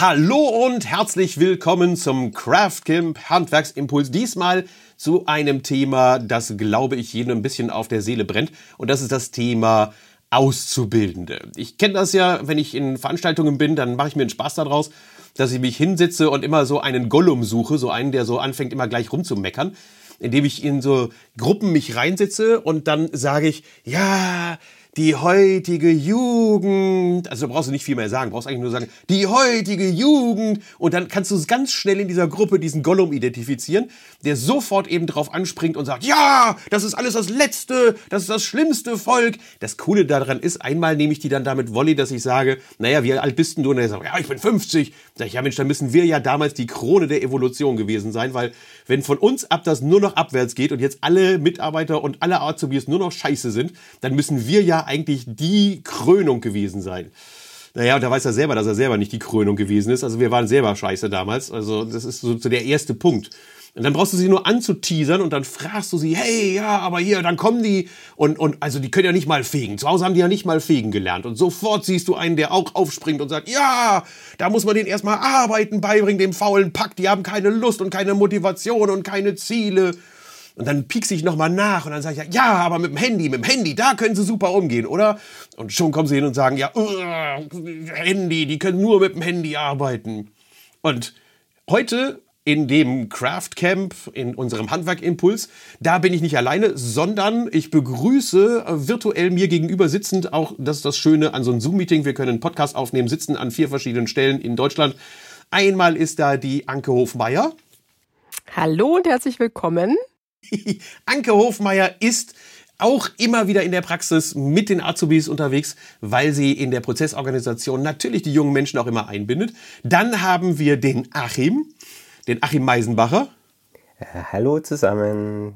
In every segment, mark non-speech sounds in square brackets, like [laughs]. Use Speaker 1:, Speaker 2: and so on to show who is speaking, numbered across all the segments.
Speaker 1: Hallo und herzlich willkommen zum Craft Camp Handwerksimpuls. Diesmal zu einem Thema, das glaube ich jedem ein bisschen auf der Seele brennt. Und das ist das Thema Auszubildende. Ich kenne das ja, wenn ich in Veranstaltungen bin, dann mache ich mir einen Spaß daraus, dass ich mich hinsetze und immer so einen Gollum suche, so einen, der so anfängt, immer gleich rumzumeckern indem ich in so Gruppen mich reinsetze und dann sage ich, ja, die heutige Jugend, also brauchst du nicht viel mehr sagen, brauchst eigentlich nur sagen, die heutige Jugend und dann kannst du ganz schnell in dieser Gruppe diesen Gollum identifizieren, der sofort eben drauf anspringt und sagt, ja, das ist alles das Letzte, das ist das schlimmste Volk. Das Coole daran ist, einmal nehme ich die dann damit Volley, dass ich sage, naja, wie alt bist denn du? Und er sagt, ja, ich bin 50. Sag ich, ja Mensch, dann müssen wir ja damals die Krone der Evolution gewesen sein, weil wenn von uns ab das nur noch abwärts geht und jetzt alle Mitarbeiter und alle Azubis nur noch scheiße sind, dann müssen wir ja eigentlich die Krönung gewesen sein. Naja, und da weiß er selber, dass er selber nicht die Krönung gewesen ist. Also wir waren selber scheiße damals. Also das ist so, der erste Punkt. Und dann brauchst du sie nur anzuteasern und dann fragst du sie, hey, ja, aber hier, dann kommen die und, und also die können ja nicht mal fegen. Zu Hause haben die ja nicht mal fegen gelernt. Und sofort siehst du einen, der auch aufspringt und sagt, ja, da muss man denen erstmal Arbeiten beibringen, dem faulen Pack. Die haben keine Lust und keine Motivation und keine Ziele. Und dann piekse ich nochmal nach und dann sage ich, ja, aber mit dem Handy, mit dem Handy, da können sie super umgehen, oder? Und schon kommen sie hin und sagen, ja, uh, Handy, die können nur mit dem Handy arbeiten. Und heute in dem Craft Camp, in unserem Handwerkimpuls. Da bin ich nicht alleine, sondern ich begrüße virtuell mir gegenüber sitzend auch, das ist das Schöne an so einem Zoom-Meeting. Wir können einen Podcast aufnehmen, sitzen an vier verschiedenen Stellen in Deutschland. Einmal ist da die Anke Hofmeier.
Speaker 2: Hallo und herzlich willkommen. [laughs]
Speaker 1: Anke Hofmeier ist auch immer wieder in der Praxis mit den Azubis unterwegs, weil sie in der Prozessorganisation natürlich die jungen Menschen auch immer einbindet. Dann haben wir den Achim den Achim Meisenbacher.
Speaker 3: Äh, hallo zusammen.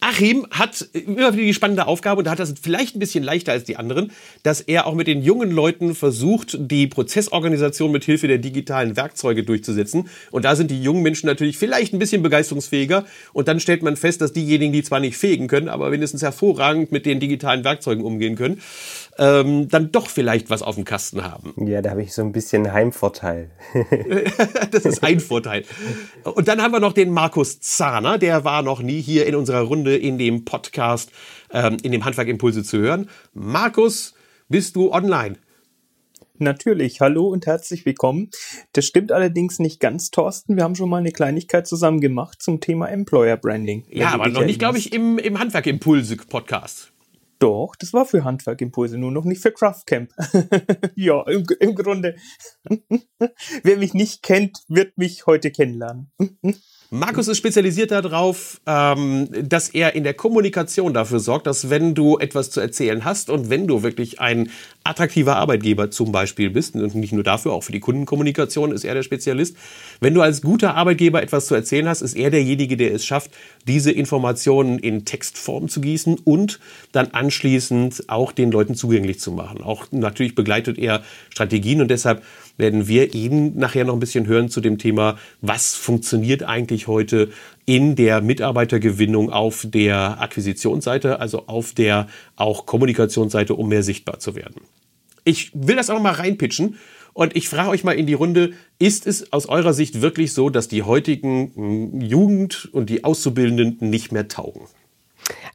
Speaker 1: Achim hat immer wieder die spannende Aufgabe und da hat das vielleicht ein bisschen leichter als die anderen, dass er auch mit den jungen Leuten versucht, die Prozessorganisation mit Hilfe der digitalen Werkzeuge durchzusetzen. Und da sind die jungen Menschen natürlich vielleicht ein bisschen begeisterungsfähiger. Und dann stellt man fest, dass diejenigen, die zwar nicht fegen können, aber wenigstens hervorragend mit den digitalen Werkzeugen umgehen können, ähm, dann doch vielleicht was auf dem Kasten haben.
Speaker 3: Ja, da habe ich so ein bisschen Heimvorteil. [laughs]
Speaker 1: das ist ein Vorteil. Und dann haben wir noch den Markus Zahner, der war noch nie hier in unserer Runde in dem Podcast, ähm, in dem Handwerkimpulse zu hören. Markus, bist du online?
Speaker 4: Natürlich, hallo und herzlich willkommen. Das stimmt allerdings nicht ganz, Thorsten. Wir haben schon mal eine Kleinigkeit zusammen gemacht zum Thema Employer Branding.
Speaker 1: Ja, aber noch nicht, glaube ich, im, im Handwerkimpulse-Podcast.
Speaker 4: Doch, das war für Handwerkimpulse, nur noch nicht für Craftcamp. [laughs] ja, im, im Grunde. [laughs] Wer mich nicht kennt, wird mich heute kennenlernen. [laughs]
Speaker 1: Markus ist spezialisiert darauf, ähm, dass er in der Kommunikation dafür sorgt, dass wenn du etwas zu erzählen hast und wenn du wirklich ein attraktiver Arbeitgeber zum Beispiel bist, und nicht nur dafür, auch für die Kundenkommunikation ist er der Spezialist, wenn du als guter Arbeitgeber etwas zu erzählen hast, ist er derjenige, der es schafft, diese Informationen in Textform zu gießen und dann anschließend auch den Leuten zugänglich zu machen. Auch natürlich begleitet er Strategien und deshalb werden wir ihn nachher noch ein bisschen hören zu dem Thema, was funktioniert eigentlich heute in der Mitarbeitergewinnung auf der Akquisitionsseite, also auf der auch Kommunikationsseite, um mehr sichtbar zu werden. Ich will das auch mal reinpitchen und ich frage euch mal in die Runde, ist es aus eurer Sicht wirklich so, dass die heutigen hm, Jugend und die Auszubildenden nicht mehr taugen?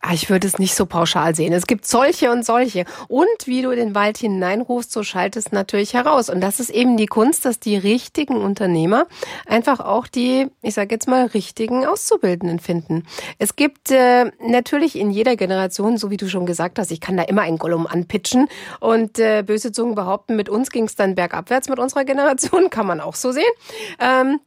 Speaker 2: Ah, ich würde es nicht so pauschal sehen. Es gibt solche und solche. Und wie du in den Wald hineinrufst, so schaltest natürlich heraus. Und das ist eben die Kunst, dass die richtigen Unternehmer einfach auch die, ich sage jetzt mal, richtigen Auszubildenden finden. Es gibt äh, natürlich in jeder Generation, so wie du schon gesagt hast, ich kann da immer ein Gollum anpitchen und äh, böse Zungen behaupten, mit uns ging es dann bergabwärts mit unserer Generation, [laughs] kann man auch so sehen. Ähm,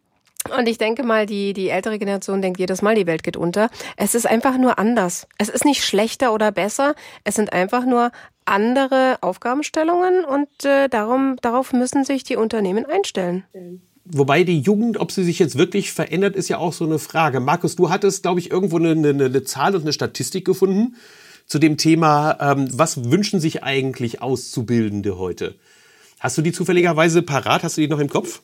Speaker 2: und ich denke mal, die, die ältere Generation denkt jedes Mal, die Welt geht unter. Es ist einfach nur anders. Es ist nicht schlechter oder besser. Es sind einfach nur andere Aufgabenstellungen und äh, darum, darauf müssen sich die Unternehmen einstellen.
Speaker 1: Wobei die Jugend, ob sie sich jetzt wirklich verändert, ist ja auch so eine Frage. Markus, du hattest, glaube ich, irgendwo eine, eine, eine Zahl und eine Statistik gefunden zu dem Thema, ähm, was wünschen sich eigentlich Auszubildende heute? Hast du die zufälligerweise parat? Hast du die noch im Kopf?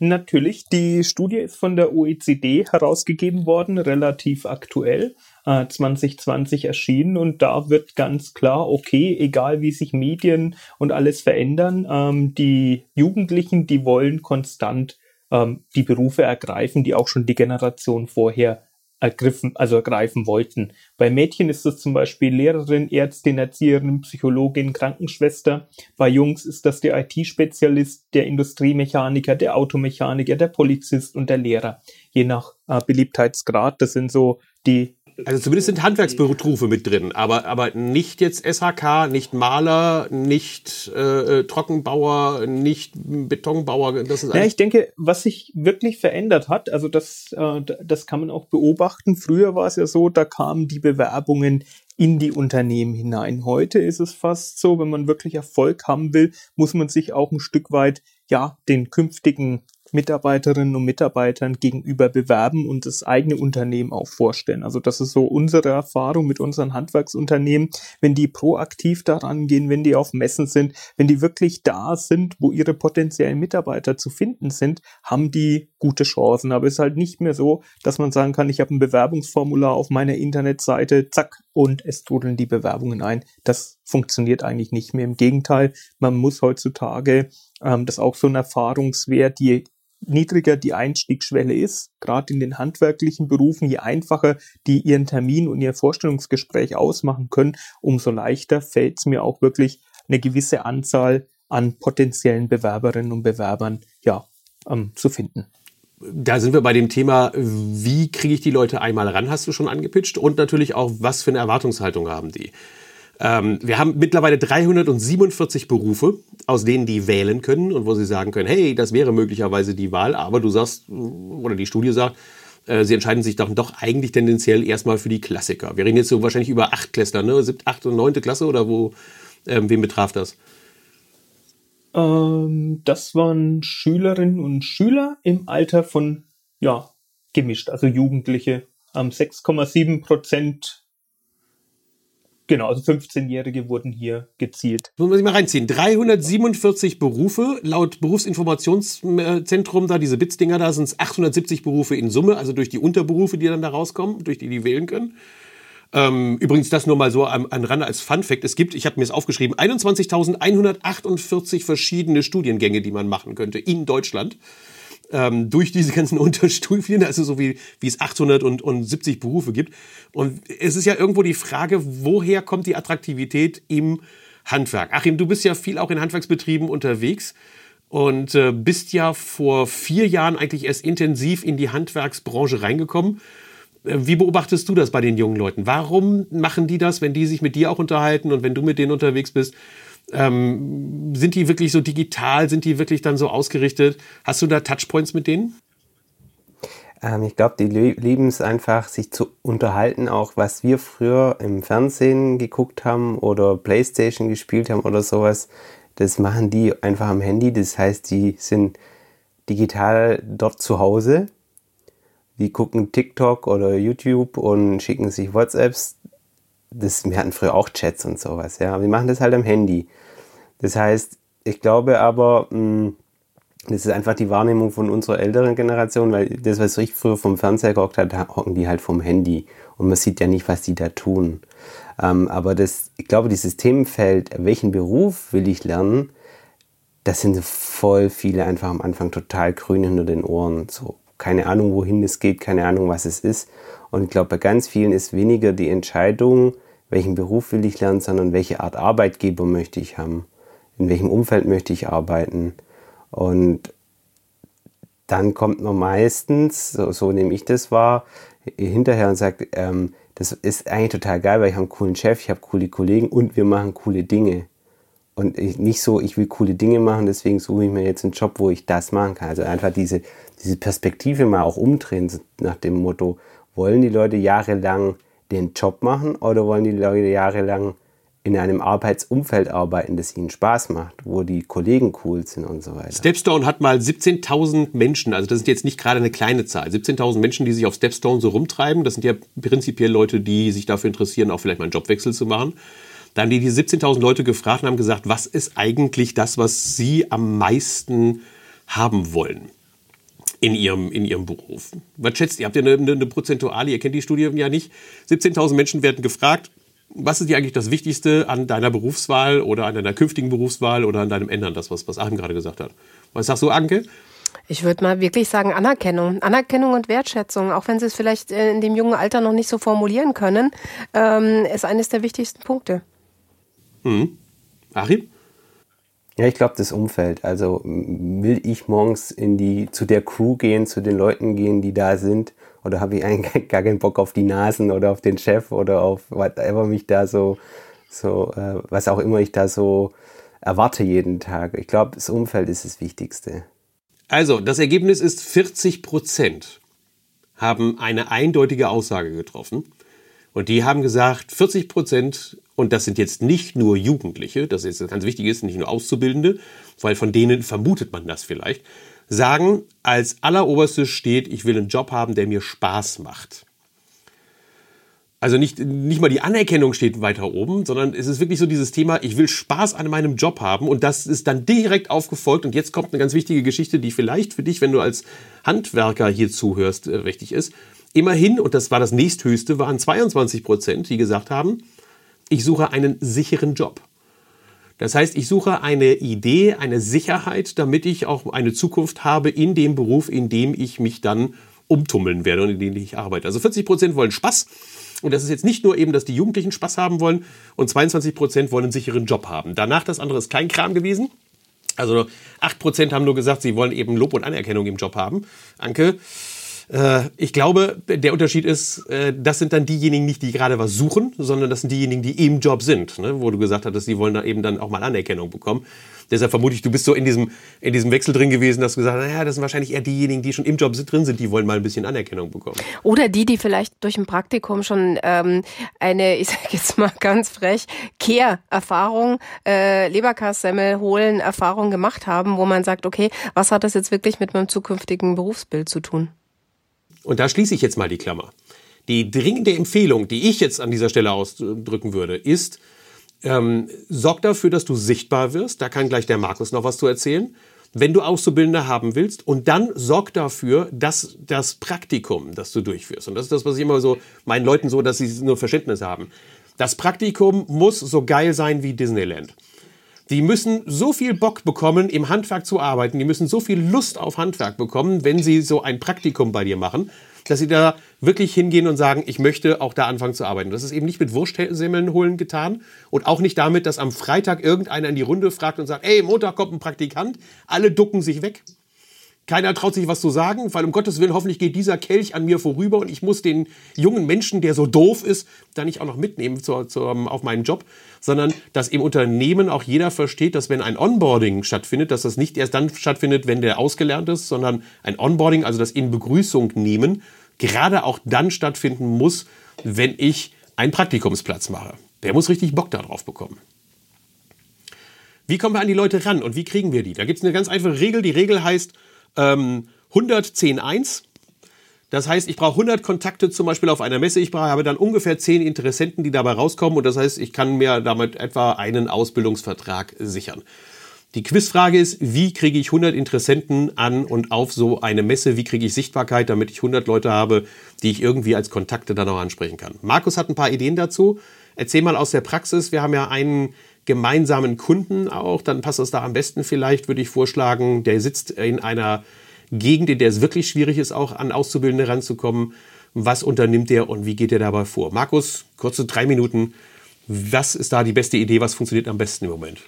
Speaker 4: Natürlich, die Studie ist von der OECD herausgegeben worden, relativ aktuell, äh, 2020 erschienen und da wird ganz klar, okay, egal wie sich Medien und alles verändern, ähm, die Jugendlichen, die wollen konstant ähm, die Berufe ergreifen, die auch schon die Generation vorher ergriffen, also ergreifen wollten. Bei Mädchen ist das zum Beispiel Lehrerin, Ärztin, Erzieherin, Psychologin, Krankenschwester. Bei Jungs ist das der IT-Spezialist, der Industriemechaniker, der Automechaniker, der Polizist und der Lehrer. Je nach äh, Beliebtheitsgrad. Das sind so die
Speaker 1: also zumindest sind Handwerksberufe mit drin, aber, aber nicht jetzt SHK, nicht Maler, nicht äh, Trockenbauer, nicht Betonbauer.
Speaker 4: Das ist ja, ich denke, was sich wirklich verändert hat, also das, äh, das kann man auch beobachten. Früher war es ja so, da kamen die Bewerbungen in die Unternehmen hinein. Heute ist es fast so, wenn man wirklich Erfolg haben will, muss man sich auch ein Stück weit ja den künftigen Mitarbeiterinnen und Mitarbeitern gegenüber bewerben und das eigene Unternehmen auch vorstellen. Also das ist so unsere Erfahrung mit unseren Handwerksunternehmen. Wenn die proaktiv daran gehen, wenn die auf Messen sind, wenn die wirklich da sind, wo ihre potenziellen Mitarbeiter zu finden sind, haben die gute Chancen. Aber es ist halt nicht mehr so, dass man sagen kann, ich habe ein Bewerbungsformular auf meiner Internetseite, zack, und es trudeln die Bewerbungen ein. Das funktioniert eigentlich nicht mehr. Im Gegenteil, man muss heutzutage ähm, das auch so ein Erfahrungswert, je niedriger die Einstiegsschwelle ist, gerade in den handwerklichen Berufen, je einfacher die ihren Termin und ihr Vorstellungsgespräch ausmachen können, umso leichter fällt es mir auch wirklich eine gewisse Anzahl an potenziellen Bewerberinnen und Bewerbern ja, ähm, zu finden.
Speaker 1: Da sind wir bei dem Thema, wie kriege ich die Leute einmal ran, hast du schon angepitcht und natürlich auch, was für eine Erwartungshaltung haben die. Ähm, wir haben mittlerweile 347 Berufe, aus denen die wählen können und wo sie sagen können, hey, das wäre möglicherweise die Wahl, aber du sagst, oder die Studie sagt, äh, sie entscheiden sich doch, doch eigentlich tendenziell erstmal für die Klassiker. Wir reden jetzt so wahrscheinlich über acht Klässler, ne? Siebte, achte und neunte Klasse oder wo, ähm, wen betraf das?
Speaker 4: Ähm, das waren Schülerinnen und Schüler im Alter von, ja, gemischt, also Jugendliche. Ähm, 6,7 Prozent Genau, also 15-Jährige wurden hier gezielt.
Speaker 1: Muss man sich mal reinziehen. 347 Berufe, laut Berufsinformationszentrum, da diese Bits-Dinger da, sind es 870 Berufe in Summe, also durch die Unterberufe, die dann da rauskommen, durch die die wählen können. Ähm, übrigens, das nur mal so an, an Rande als Fun-Fact. Es gibt, ich habe mir es aufgeschrieben, 21.148 verschiedene Studiengänge, die man machen könnte in Deutschland ähm, durch diese ganzen [laughs] Unterstufien, also so wie, wie es 870 Berufe gibt. Und es ist ja irgendwo die Frage, woher kommt die Attraktivität im Handwerk? Achim, du bist ja viel auch in Handwerksbetrieben unterwegs und äh, bist ja vor vier Jahren eigentlich erst intensiv in die Handwerksbranche reingekommen. Äh, wie beobachtest du das bei den jungen Leuten? Warum machen die das, wenn die sich mit dir auch unterhalten und wenn du mit denen unterwegs bist? Ähm, sind die wirklich so digital? Sind die wirklich dann so ausgerichtet? Hast du da Touchpoints mit denen?
Speaker 3: Ähm, ich glaube, die lieben es einfach, sich zu unterhalten, auch was wir früher im Fernsehen geguckt haben oder Playstation gespielt haben oder sowas. Das machen die einfach am Handy. Das heißt, die sind digital dort zu Hause. Die gucken TikTok oder YouTube und schicken sich WhatsApps das, wir hatten früher auch Chats und sowas, ja, aber wir machen das halt am Handy. Das heißt, ich glaube aber, mh, hm, das ist einfach die Wahrnehmung von unserer älteren Generation, weil das, was ich früher vom Fernseher gehockt habe, hocken die halt vom Handy und man sieht ja nicht, was die da tun. Ähm, aber das, ich glaube, dieses Themenfeld, welchen Beruf will ich lernen, das sind voll viele einfach am Anfang total grün hinter den Ohren. So, keine Ahnung, wohin es geht, keine Ahnung, was es ist. Und ich glaube, bei ganz vielen ist weniger die Entscheidung, welchen Beruf will ich lernen, sondern welche Art Arbeitgeber möchte ich haben, in welchem Umfeld möchte ich arbeiten. Und dann kommt man meistens, so, so nehme ich das wahr, hinterher und sagt, ähm, das ist eigentlich total geil, weil ich habe einen coolen Chef, ich habe coole Kollegen und wir machen coole Dinge. Und ich, nicht so, ich will coole Dinge machen, deswegen suche ich mir jetzt einen Job, wo ich das machen kann. Also einfach diese, diese Perspektive mal auch umdrehen, nach dem Motto, wollen die Leute jahrelang den Job machen oder wollen die Leute jahrelang in einem Arbeitsumfeld arbeiten, das ihnen Spaß macht, wo die Kollegen cool sind und so weiter.
Speaker 1: Stepstone hat mal 17.000 Menschen, also das sind jetzt nicht gerade eine kleine Zahl, 17.000 Menschen, die sich auf Stepstone so rumtreiben. Das sind ja prinzipiell Leute, die sich dafür interessieren, auch vielleicht mal einen Jobwechsel zu machen. Da haben die die 17.000 Leute gefragt und haben gesagt, was ist eigentlich das, was sie am meisten haben wollen? In ihrem, in ihrem Beruf. Was schätzt ihr? Habt ihr eine, eine, eine Prozentuale? Ihr kennt die Studie ja nicht. 17.000 Menschen werden gefragt, was ist dir eigentlich das Wichtigste an deiner Berufswahl oder an deiner künftigen Berufswahl oder an deinem Ändern, das, was, was Achim gerade gesagt hat? Was sagst du, Anke?
Speaker 2: Ich würde mal wirklich sagen Anerkennung. Anerkennung und Wertschätzung, auch wenn sie es vielleicht in dem jungen Alter noch nicht so formulieren können, ähm, ist eines der wichtigsten Punkte.
Speaker 1: Hm. Achim?
Speaker 3: Ja, ich glaube, das Umfeld. Also will ich morgens in die, zu der Crew gehen, zu den Leuten gehen, die da sind, oder habe ich eigentlich [laughs] gar keinen Bock auf die Nasen oder auf den Chef oder auf whatever mich da so, so, äh, was auch immer ich da so erwarte jeden Tag. Ich glaube, das Umfeld ist das Wichtigste.
Speaker 1: Also, das Ergebnis ist 40 Prozent haben eine eindeutige Aussage getroffen. Und die haben gesagt, 40 Prozent, und das sind jetzt nicht nur Jugendliche, das ist ganz wichtig ist, nicht nur Auszubildende, weil von denen vermutet man das vielleicht, sagen, als alleroberstes steht, ich will einen Job haben, der mir Spaß macht. Also nicht, nicht mal die Anerkennung steht weiter oben, sondern es ist wirklich so dieses Thema, ich will Spaß an meinem Job haben und das ist dann direkt aufgefolgt und jetzt kommt eine ganz wichtige Geschichte, die vielleicht für dich, wenn du als Handwerker hier zuhörst, äh, wichtig ist. Immerhin, und das war das nächsthöchste, waren 22 Prozent, die gesagt haben, ich suche einen sicheren Job. Das heißt, ich suche eine Idee, eine Sicherheit, damit ich auch eine Zukunft habe in dem Beruf, in dem ich mich dann umtummeln werde und in dem ich arbeite. Also 40 Prozent wollen Spaß und das ist jetzt nicht nur eben, dass die Jugendlichen Spaß haben wollen und 22 Prozent wollen einen sicheren Job haben. Danach das andere ist kein Kram gewesen. Also 8 Prozent haben nur gesagt, sie wollen eben Lob und Anerkennung im Job haben. Anke, ich glaube, der Unterschied ist, äh, das sind dann diejenigen nicht, die gerade was suchen, sondern das sind diejenigen, die im Job sind, ne? wo du gesagt hattest, die wollen da eben dann auch mal Anerkennung bekommen. Deshalb vermute ich, du bist so in diesem, in diesem Wechsel drin gewesen, dass du gesagt hast, naja, das sind wahrscheinlich eher diejenigen, die schon im Job drin sind, die wollen mal ein bisschen Anerkennung bekommen.
Speaker 2: Oder die, die vielleicht durch ein Praktikum schon ähm, eine, ich sage jetzt mal ganz frech, Kehr-Erfahrung, äh, Leberkassemmel holen Erfahrung gemacht haben, wo man sagt, okay, was hat das jetzt wirklich mit meinem zukünftigen Berufsbild zu tun?
Speaker 1: Und da schließe ich jetzt mal die Klammer. Die dringende Empfehlung, die ich jetzt an dieser Stelle ausdrücken würde, ist, ähm, sorg dafür, dass du sichtbar wirst. Da kann gleich der Markus noch was zu erzählen. Wenn du Auszubildende haben willst und dann sorg dafür, dass das Praktikum, das du durchführst, und das ist das, was ich immer so meinen Leuten so, dass sie nur Verständnis haben. Das Praktikum muss so geil sein wie Disneyland. Die müssen so viel Bock bekommen, im Handwerk zu arbeiten. Die müssen so viel Lust auf Handwerk bekommen, wenn sie so ein Praktikum bei dir machen, dass sie da wirklich hingehen und sagen, ich möchte auch da anfangen zu arbeiten. Das ist eben nicht mit Wurstsemmeln holen getan und auch nicht damit, dass am Freitag irgendeiner in die Runde fragt und sagt, ey, Montag kommt ein Praktikant. Alle ducken sich weg. Keiner traut sich was zu sagen, weil um Gottes Willen, hoffentlich geht dieser Kelch an mir vorüber und ich muss den jungen Menschen, der so doof ist, da nicht auch noch mitnehmen zu, zu, auf meinen Job, sondern dass im Unternehmen auch jeder versteht, dass wenn ein Onboarding stattfindet, dass das nicht erst dann stattfindet, wenn der ausgelernt ist, sondern ein Onboarding, also das in Begrüßung nehmen, gerade auch dann stattfinden muss, wenn ich einen Praktikumsplatz mache. Der muss richtig Bock darauf bekommen. Wie kommen wir an die Leute ran und wie kriegen wir die? Da gibt es eine ganz einfache Regel. Die Regel heißt, ähm, 110.1. Das heißt, ich brauche 100 Kontakte zum Beispiel auf einer Messe. Ich habe dann ungefähr 10 Interessenten, die dabei rauskommen. Und das heißt, ich kann mir damit etwa einen Ausbildungsvertrag sichern. Die Quizfrage ist, wie kriege ich 100 Interessenten an und auf so eine Messe? Wie kriege ich Sichtbarkeit, damit ich 100 Leute habe, die ich irgendwie als Kontakte dann auch ansprechen kann? Markus hat ein paar Ideen dazu. Erzähl mal aus der Praxis. Wir haben ja einen gemeinsamen Kunden auch, dann passt das da am besten vielleicht, würde ich vorschlagen. Der sitzt in einer Gegend, in der es wirklich schwierig ist, auch an Auszubildende ranzukommen. Was unternimmt er und wie geht er dabei vor? Markus, kurze drei Minuten. Was ist da die beste Idee? Was funktioniert am besten im Moment?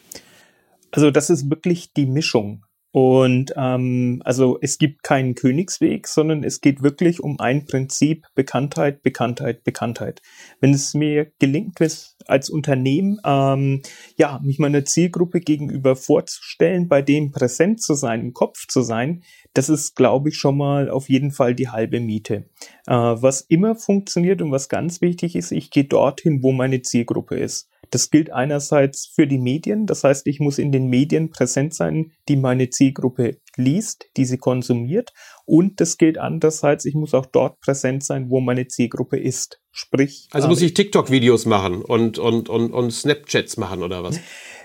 Speaker 4: Also das ist wirklich die Mischung. Und ähm, also es gibt keinen Königsweg, sondern es geht wirklich um ein Prinzip Bekanntheit, Bekanntheit, Bekanntheit. Wenn es mir gelingt, als Unternehmen ähm, ja mich meiner Zielgruppe gegenüber vorzustellen, bei dem präsent zu sein, im Kopf zu sein, das ist, glaube ich, schon mal auf jeden Fall die halbe Miete. Äh, was immer funktioniert und was ganz wichtig ist, ich gehe dorthin, wo meine Zielgruppe ist. Das gilt einerseits für die Medien, das heißt, ich muss in den Medien präsent sein, die meine Zielgruppe liest, die sie konsumiert. Und das gilt andererseits, ich muss auch dort präsent sein, wo meine Zielgruppe ist. Sprich.
Speaker 1: Also muss ich TikTok-Videos machen und, und, und, und Snapchats machen oder was?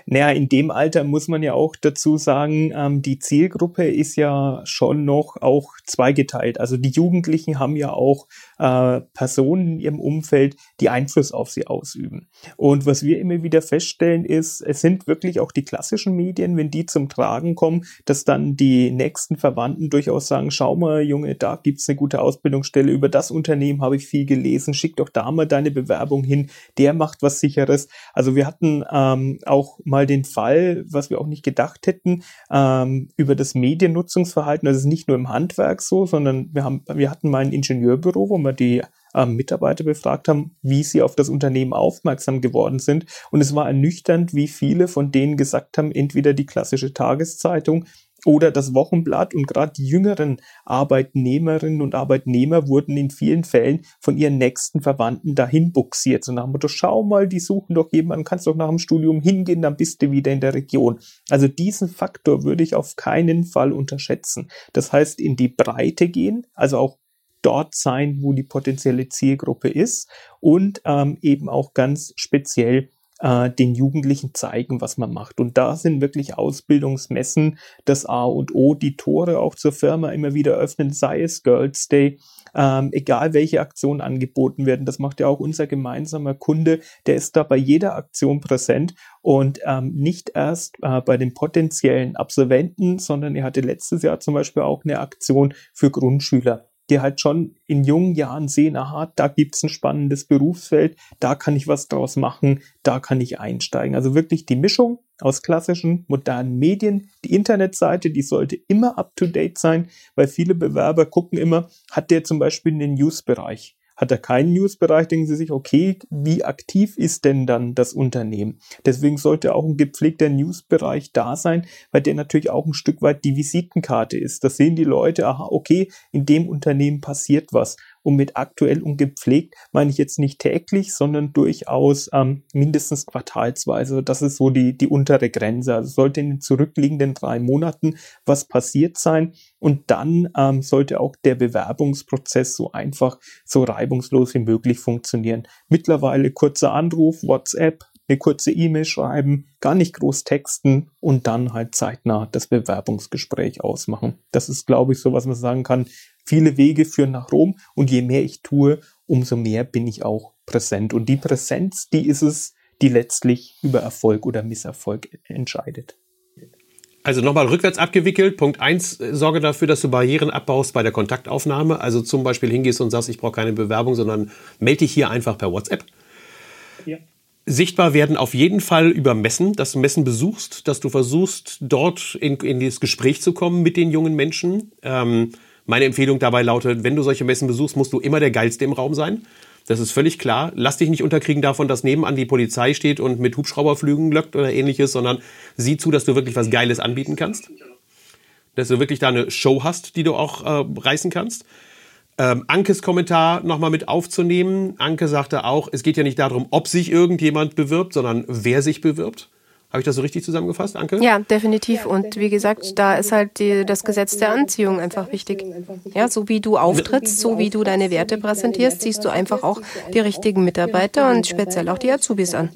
Speaker 4: Naja, in dem Alter muss man ja auch dazu sagen, ähm, die Zielgruppe ist ja schon noch auch zweigeteilt. Also die Jugendlichen haben ja auch äh, Personen in ihrem Umfeld, die Einfluss auf sie ausüben. Und was wir immer wieder feststellen ist, es sind wirklich auch die klassischen Medien, wenn die zum Tragen kommen, dass dann die nächsten Verwandten durchaus sagen, schau mal, Junge, da gibt's eine gute Ausbildungsstelle, über das Unternehmen habe ich viel gelesen, schick doch da mal deine Bewerbung hin, der macht was sicheres. Also wir hatten ähm, auch mal den Fall, was wir auch nicht gedacht hätten, ähm, über das Mediennutzungsverhalten. Das ist nicht nur im Handwerk so, sondern wir haben, wir hatten mal ein Ingenieurbüro, wo wir die ähm, Mitarbeiter befragt haben, wie sie auf das Unternehmen aufmerksam geworden sind. Und es war ernüchternd, wie viele von denen gesagt haben, entweder die klassische Tageszeitung oder das Wochenblatt und gerade die jüngeren Arbeitnehmerinnen und Arbeitnehmer wurden in vielen Fällen von ihren nächsten Verwandten dahin buxiert. So nach dem Motto, schau mal, die suchen doch jemanden, kannst doch nach dem Studium hingehen, dann bist du wieder in der Region. Also diesen Faktor würde ich auf keinen Fall unterschätzen. Das heißt, in die Breite gehen, also auch dort sein, wo die potenzielle Zielgruppe ist und ähm, eben auch ganz speziell äh, den Jugendlichen zeigen, was man macht. Und da sind wirklich Ausbildungsmessen das A und O, die Tore auch zur Firma immer wieder öffnen, sei es Girls Day, ähm, egal welche Aktionen angeboten werden. Das macht ja auch unser gemeinsamer Kunde, der ist da bei jeder Aktion präsent und ähm, nicht erst äh, bei den potenziellen Absolventen, sondern er hatte letztes Jahr zum Beispiel auch eine Aktion für Grundschüler die halt schon in jungen Jahren sehen, aha, da gibt's ein spannendes Berufsfeld, da kann ich was draus machen, da kann ich einsteigen. Also wirklich die Mischung aus klassischen, modernen Medien. Die Internetseite, die sollte immer up-to-date sein, weil viele Bewerber gucken immer, hat der zum Beispiel einen News-Bereich? Hat er keinen Newsbereich, denken Sie sich, okay, wie aktiv ist denn dann das Unternehmen? Deswegen sollte auch ein gepflegter Newsbereich da sein, weil der natürlich auch ein Stück weit die Visitenkarte ist. Da sehen die Leute, aha, okay, in dem Unternehmen passiert was. Und mit aktuell und gepflegt meine ich jetzt nicht täglich, sondern durchaus ähm, mindestens quartalsweise. Das ist so die, die untere Grenze. Also sollte in den zurückliegenden drei Monaten was passiert sein. Und dann ähm, sollte auch der Bewerbungsprozess so einfach, so reibungslos wie möglich funktionieren. Mittlerweile kurzer Anruf, WhatsApp, eine kurze E-Mail schreiben, gar nicht groß texten und dann halt zeitnah das Bewerbungsgespräch ausmachen. Das ist, glaube ich, so, was man sagen kann. Viele Wege führen nach Rom und je mehr ich tue, umso mehr bin ich auch präsent. Und die Präsenz, die ist es, die letztlich über Erfolg oder Misserfolg entscheidet.
Speaker 1: Also nochmal rückwärts abgewickelt. Punkt eins: sorge dafür, dass du Barrieren abbaust bei der Kontaktaufnahme. Also zum Beispiel hingehst und sagst, ich brauche keine Bewerbung, sondern melde dich hier einfach per WhatsApp. Ja. Sichtbar werden auf jeden Fall über Messen, dass du Messen besuchst, dass du versuchst, dort in, in das Gespräch zu kommen mit den jungen Menschen. Ähm, meine Empfehlung dabei lautet, wenn du solche Messen besuchst, musst du immer der Geilste im Raum sein. Das ist völlig klar. Lass dich nicht unterkriegen davon, dass nebenan die Polizei steht und mit Hubschrauberflügen löckt oder ähnliches, sondern sieh zu, dass du wirklich was Geiles anbieten kannst. Dass du wirklich da eine Show hast, die du auch äh, reißen kannst. Ähm, Ankes Kommentar nochmal mit aufzunehmen. Anke sagte auch, es geht ja nicht darum, ob sich irgendjemand bewirbt, sondern wer sich bewirbt. Habe ich das so richtig zusammengefasst, Anke?
Speaker 2: Ja, definitiv. Und wie gesagt, da ist halt die, das Gesetz der Anziehung einfach wichtig. Ja, so wie du auftrittst, so wie du deine Werte präsentierst, ziehst du einfach auch die richtigen Mitarbeiter und speziell auch die Azubis an.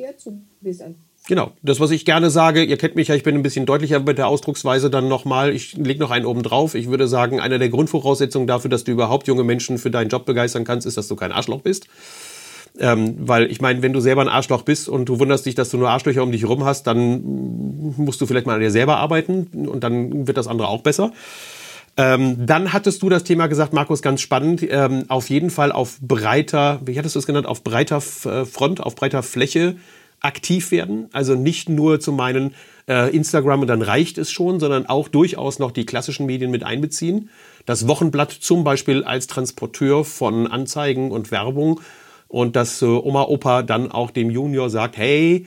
Speaker 1: Genau, das, was ich gerne sage, ihr kennt mich ja, ich bin ein bisschen deutlicher mit der Ausdrucksweise dann nochmal, ich lege noch einen oben drauf. Ich würde sagen, eine der Grundvoraussetzungen dafür, dass du überhaupt junge Menschen für deinen Job begeistern kannst, ist, dass du kein Arschloch bist. Ähm, weil ich meine, wenn du selber ein Arschloch bist und du wunderst dich, dass du nur Arschlöcher um dich herum hast, dann musst du vielleicht mal an dir selber arbeiten und dann wird das andere auch besser. Ähm, dann hattest du das Thema gesagt, Markus, ganz spannend, ähm, auf jeden Fall auf breiter, wie hattest du es genannt, auf breiter äh, Front, auf breiter Fläche aktiv werden. Also nicht nur zu meinen äh, Instagram und dann reicht es schon, sondern auch durchaus noch die klassischen Medien mit einbeziehen. Das Wochenblatt zum Beispiel als Transporteur von Anzeigen und Werbung und dass äh, Oma Opa dann auch dem Junior sagt, hey,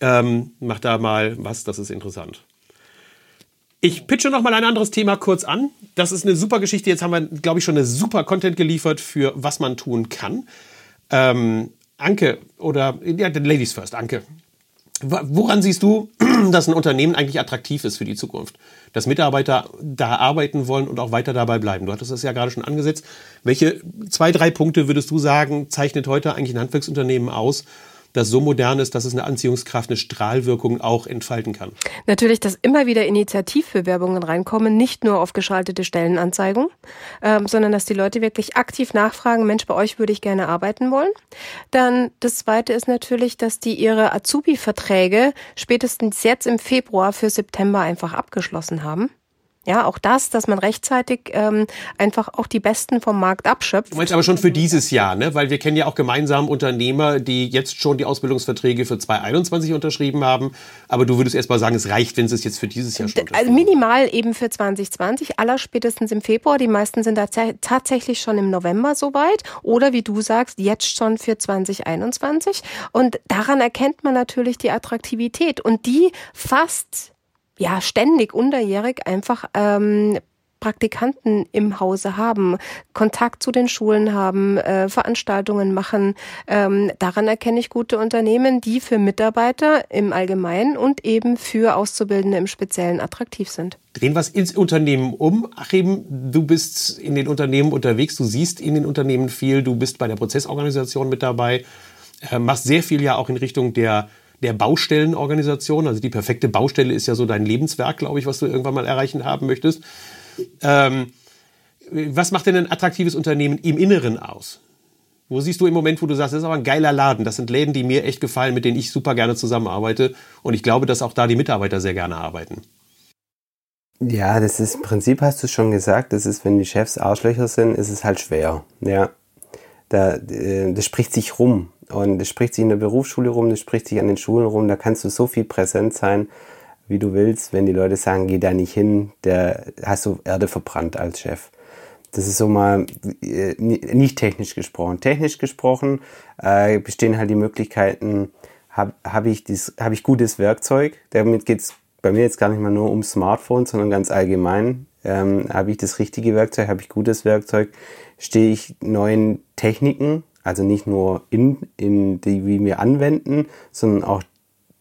Speaker 1: ähm, mach da mal was, das ist interessant. Ich pitche noch mal ein anderes Thema kurz an. Das ist eine super Geschichte. Jetzt haben wir, glaube ich, schon eine super Content geliefert für was man tun kann. Ähm, Anke oder ja, Ladies first, Anke. Woran siehst du, [clears throat] dass ein Unternehmen eigentlich attraktiv ist für die Zukunft? Dass Mitarbeiter da arbeiten wollen und auch weiter dabei bleiben. Du hattest das ja gerade schon angesetzt. Welche zwei, drei Punkte würdest du sagen, zeichnet heute eigentlich ein Handwerksunternehmen aus, das so modern ist, dass es eine Anziehungskraft, eine Strahlwirkung auch entfalten kann.
Speaker 2: Natürlich, dass immer wieder Initiativbewerbungen reinkommen, nicht nur auf geschaltete Stellenanzeigen, ähm, sondern dass die Leute wirklich aktiv nachfragen, Mensch, bei euch würde ich gerne arbeiten wollen. Dann das Zweite ist natürlich, dass die ihre Azubi-Verträge spätestens jetzt im Februar für September einfach abgeschlossen haben. Ja, auch das, dass man rechtzeitig ähm, einfach auch die Besten vom Markt abschöpft.
Speaker 1: Du meinst aber schon für dieses Jahr, ne? Weil wir kennen ja auch gemeinsam Unternehmer, die jetzt schon die Ausbildungsverträge für 2021 unterschrieben haben. Aber du würdest erst mal sagen, es reicht, wenn sie es jetzt für dieses Jahr schon
Speaker 2: Also minimal eben für 2020, aller spätestens im Februar. Die meisten sind da tatsächlich schon im November soweit. Oder wie du sagst, jetzt schon für 2021. Und daran erkennt man natürlich die Attraktivität. Und die fast ja ständig unterjährig einfach ähm, Praktikanten im Hause haben, Kontakt zu den Schulen haben, äh, Veranstaltungen machen. Ähm, daran erkenne ich gute Unternehmen, die für Mitarbeiter im Allgemeinen und eben für Auszubildende im Speziellen attraktiv sind.
Speaker 1: Drehen wir es ins Unternehmen um. Achim, du bist in den Unternehmen unterwegs, du siehst in den Unternehmen viel, du bist bei der Prozessorganisation mit dabei, äh, machst sehr viel ja auch in Richtung der der Baustellenorganisation. Also die perfekte Baustelle ist ja so dein Lebenswerk, glaube ich, was du irgendwann mal erreichen haben möchtest. Ähm, was macht denn ein attraktives Unternehmen im Inneren aus? Wo siehst du im Moment, wo du sagst, das ist aber ein geiler Laden, das sind Läden, die mir echt gefallen, mit denen ich super gerne zusammenarbeite und ich glaube, dass auch da die Mitarbeiter sehr gerne arbeiten.
Speaker 3: Ja, das ist im Prinzip hast du schon gesagt, das ist, wenn die Chefs Arschlöcher sind, ist es halt schwer. Ja, da, äh, das spricht sich rum. Und es spricht sich in der Berufsschule rum, das spricht sich an den Schulen rum, da kannst du so viel präsent sein, wie du willst. Wenn die Leute sagen, geh da nicht hin, der hast du Erde verbrannt als Chef. Das ist so mal äh, nicht technisch gesprochen. Technisch gesprochen äh, bestehen halt die Möglichkeiten, habe hab ich, hab ich gutes Werkzeug. Damit geht's bei mir jetzt gar nicht mal nur um Smartphones, sondern ganz allgemein. Ähm, habe ich das richtige Werkzeug, habe ich gutes Werkzeug, stehe ich neuen Techniken also nicht nur in, in die, wie wir anwenden, sondern auch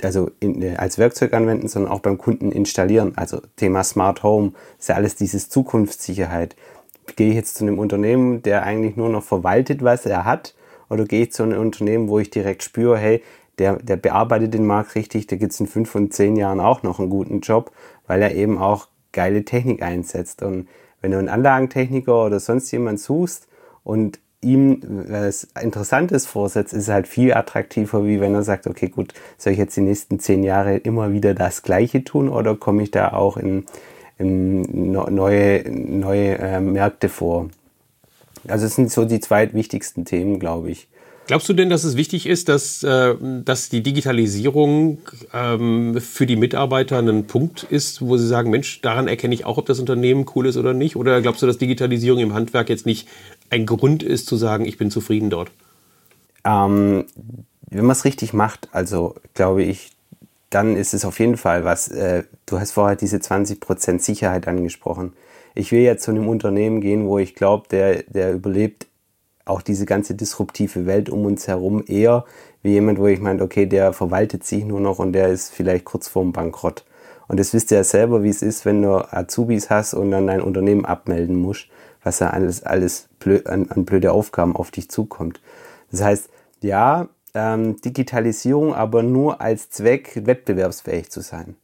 Speaker 3: also in, äh, als Werkzeug anwenden, sondern auch beim Kunden installieren. Also Thema Smart Home, ist ja alles dieses Zukunftssicherheit. Gehe ich jetzt zu einem Unternehmen, der eigentlich nur noch verwaltet, was er hat, oder gehe ich zu einem Unternehmen, wo ich direkt spüre, hey, der, der bearbeitet den Markt richtig, der gibt es in fünf und zehn Jahren auch noch einen guten Job, weil er eben auch geile Technik einsetzt. Und wenn du einen Anlagentechniker oder sonst jemand suchst und ihm was Interessantes vorsetzt, ist halt viel attraktiver, wie wenn er sagt, okay, gut, soll ich jetzt die nächsten zehn Jahre immer wieder das Gleiche tun oder komme ich da auch in, in neue, neue äh, Märkte vor? Also es sind so die zwei wichtigsten Themen, glaube ich.
Speaker 1: Glaubst du denn, dass es wichtig ist, dass, äh, dass die Digitalisierung ähm, für die Mitarbeiter ein Punkt ist, wo sie sagen, Mensch, daran erkenne ich auch, ob das Unternehmen cool ist oder nicht? Oder glaubst du, dass Digitalisierung im Handwerk jetzt nicht ein Grund ist zu sagen, ich bin zufrieden dort?
Speaker 3: Ähm, wenn man es richtig macht, also glaube ich, dann ist es auf jeden Fall was. Äh, du hast vorher diese 20% Sicherheit angesprochen. Ich will jetzt zu einem Unternehmen gehen, wo ich glaube, der, der überlebt auch diese ganze disruptive Welt um uns herum eher wie jemand, wo ich meine, okay, der verwaltet sich nur noch und der ist vielleicht kurz vorm Bankrott. Und das wisst ihr ja selber, wie es ist, wenn du Azubis hast und dann dein Unternehmen abmelden musst, was da alles, alles blöd, an, an, blöde Aufgaben auf dich zukommt. Das heißt, ja, ähm, Digitalisierung, aber nur als Zweck, wettbewerbsfähig zu sein.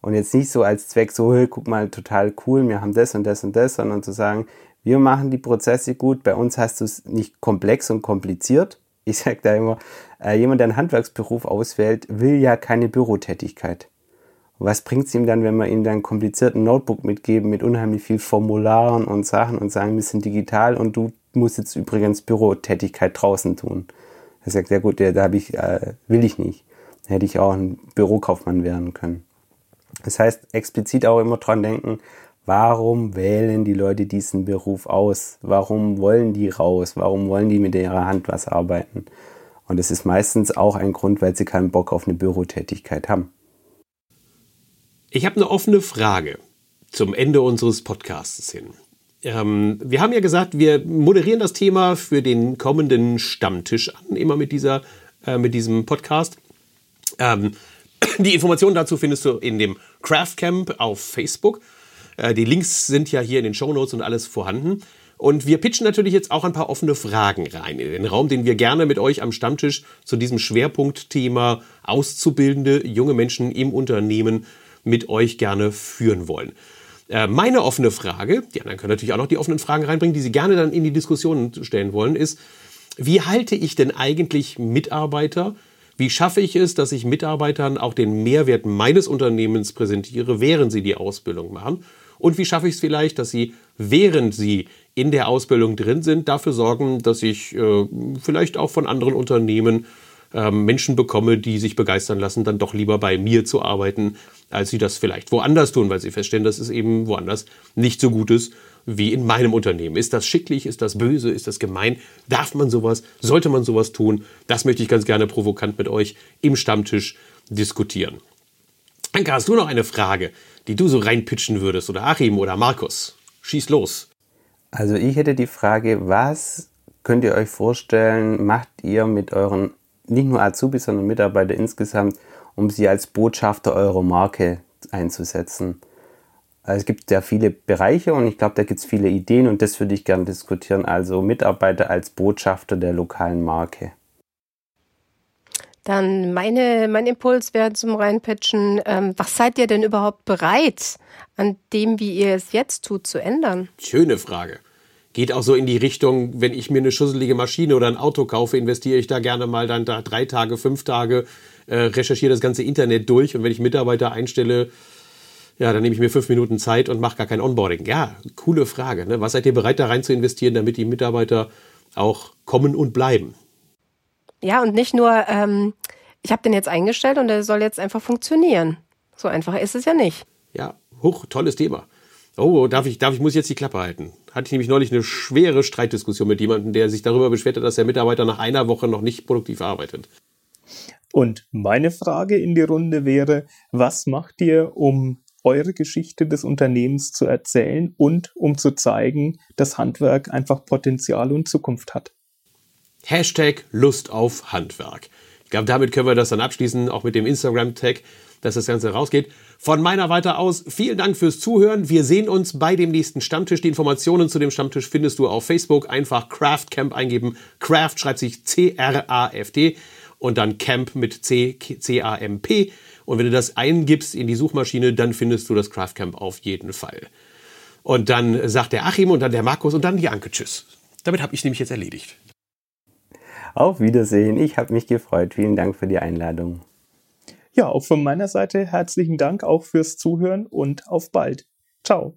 Speaker 3: Und jetzt nicht so als Zweck, so, hey, guck mal, total cool, wir haben das und das und das, sondern zu sagen, wir machen die Prozesse gut. Bei uns hast du es nicht komplex und kompliziert. Ich sage da immer, äh, jemand, der einen Handwerksberuf auswählt, will ja keine Bürotätigkeit. Was bringt es ihm dann, wenn wir ihm dann einen komplizierten Notebook mitgeben mit unheimlich viel Formularen und Sachen und sagen, wir sind digital und du musst jetzt übrigens Bürotätigkeit draußen tun. Er sagt, ja gut, da hab ich, äh, will ich nicht. hätte ich auch ein Bürokaufmann werden können. Das heißt, explizit auch immer dran denken, Warum wählen die Leute diesen Beruf aus? Warum wollen die raus? Warum wollen die mit ihrer Hand was arbeiten? Und es ist meistens auch ein Grund, weil sie keinen Bock auf eine Bürotätigkeit haben.
Speaker 1: Ich habe eine offene Frage zum Ende unseres Podcasts hin. Ähm, wir haben ja gesagt, wir moderieren das Thema für den kommenden Stammtisch an, immer mit, dieser, äh, mit diesem Podcast. Ähm, die Informationen dazu findest du in dem Craft Camp auf Facebook. Äh, die Links sind ja hier in den Show Notes und alles vorhanden. Und wir pitchen natürlich jetzt auch ein paar offene Fragen rein in den Raum, den wir gerne mit euch am Stammtisch zu diesem Schwerpunktthema Auszubildende, junge Menschen im Unternehmen mit euch gerne führen wollen. Äh, meine offene Frage, die anderen können natürlich auch noch die offenen Fragen reinbringen, die sie gerne dann in die Diskussion stellen wollen, ist, wie halte ich denn eigentlich Mitarbeiter? Wie schaffe ich es, dass ich Mitarbeitern auch den Mehrwert meines Unternehmens präsentiere, während sie die Ausbildung machen? Und wie schaffe ich es vielleicht, dass sie, während sie in der Ausbildung drin sind, dafür sorgen, dass ich äh, vielleicht auch von anderen Unternehmen äh, Menschen bekomme, die sich begeistern lassen, dann doch lieber bei mir zu arbeiten, als sie das vielleicht woanders tun, weil sie feststellen, dass es eben woanders nicht so gut ist wie in meinem Unternehmen. Ist das schicklich? Ist das böse? Ist das gemein? Darf man sowas? Sollte man sowas tun? Das möchte ich ganz gerne provokant mit euch im Stammtisch diskutieren. Anka, hast du noch eine Frage, die du so reinpitchen würdest? Oder Achim oder Markus? Schieß los.
Speaker 3: Also ich hätte die Frage, was könnt ihr euch vorstellen, macht ihr mit euren, nicht nur Azubis, sondern Mitarbeiter insgesamt, um sie als Botschafter eurer Marke einzusetzen? Also es gibt sehr viele Bereiche und ich glaube, da gibt es viele Ideen und das würde ich gerne diskutieren. Also Mitarbeiter als Botschafter der lokalen Marke.
Speaker 2: Dann meine, mein Impuls wäre zum Reinpitchen, ähm, was seid ihr denn überhaupt bereit, an dem, wie ihr es jetzt tut, zu ändern?
Speaker 1: Schöne Frage. Geht auch so in die Richtung, wenn ich mir eine schusselige Maschine oder ein Auto kaufe, investiere ich da gerne mal dann da drei Tage, fünf Tage, äh, recherchiere das ganze Internet durch und wenn ich Mitarbeiter einstelle, ja, dann nehme ich mir fünf Minuten Zeit und mache gar kein Onboarding. Ja, coole Frage. Ne? Was seid ihr bereit da rein zu investieren, damit die Mitarbeiter auch kommen und bleiben?
Speaker 2: Ja, und nicht nur, ähm, ich habe den jetzt eingestellt und der soll jetzt einfach funktionieren. So einfach ist es ja nicht.
Speaker 1: Ja, hoch, tolles Thema. Oh, darf ich, darf ich, muss ich jetzt die Klappe halten. Hatte ich nämlich neulich eine schwere Streitdiskussion mit jemandem, der sich darüber beschwerte, dass der Mitarbeiter nach einer Woche noch nicht produktiv arbeitet.
Speaker 4: Und meine Frage in die Runde wäre, was macht ihr, um eure Geschichte des Unternehmens zu erzählen und um zu zeigen, dass Handwerk einfach Potenzial und Zukunft hat?
Speaker 1: Hashtag Lust auf Handwerk. Ich glaube, damit können wir das dann abschließen, auch mit dem Instagram-Tag, dass das Ganze rausgeht. Von meiner Weiter aus vielen Dank fürs Zuhören. Wir sehen uns bei dem nächsten Stammtisch. Die Informationen zu dem Stammtisch findest du auf Facebook. Einfach Craft Camp eingeben. Craft schreibt sich C-R-A-F-T und dann Camp mit C, C-A-M-P. Und wenn du das eingibst in die Suchmaschine, dann findest du das Craft Camp auf jeden Fall. Und dann sagt der Achim und dann der Markus und dann die Anke Tschüss. Damit habe ich nämlich jetzt erledigt.
Speaker 3: Auf Wiedersehen. Ich habe mich gefreut. Vielen Dank für die Einladung.
Speaker 4: Ja, auch von meiner Seite herzlichen Dank auch fürs Zuhören und auf bald. Ciao.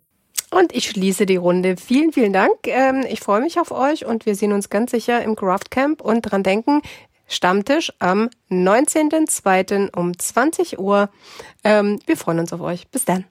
Speaker 2: Und ich schließe die Runde. Vielen, vielen Dank. Ähm, ich freue mich auf euch und wir sehen uns ganz sicher im Craft Camp und dran denken, Stammtisch am 19.02. um 20 Uhr. Ähm, wir freuen uns auf euch. Bis dann.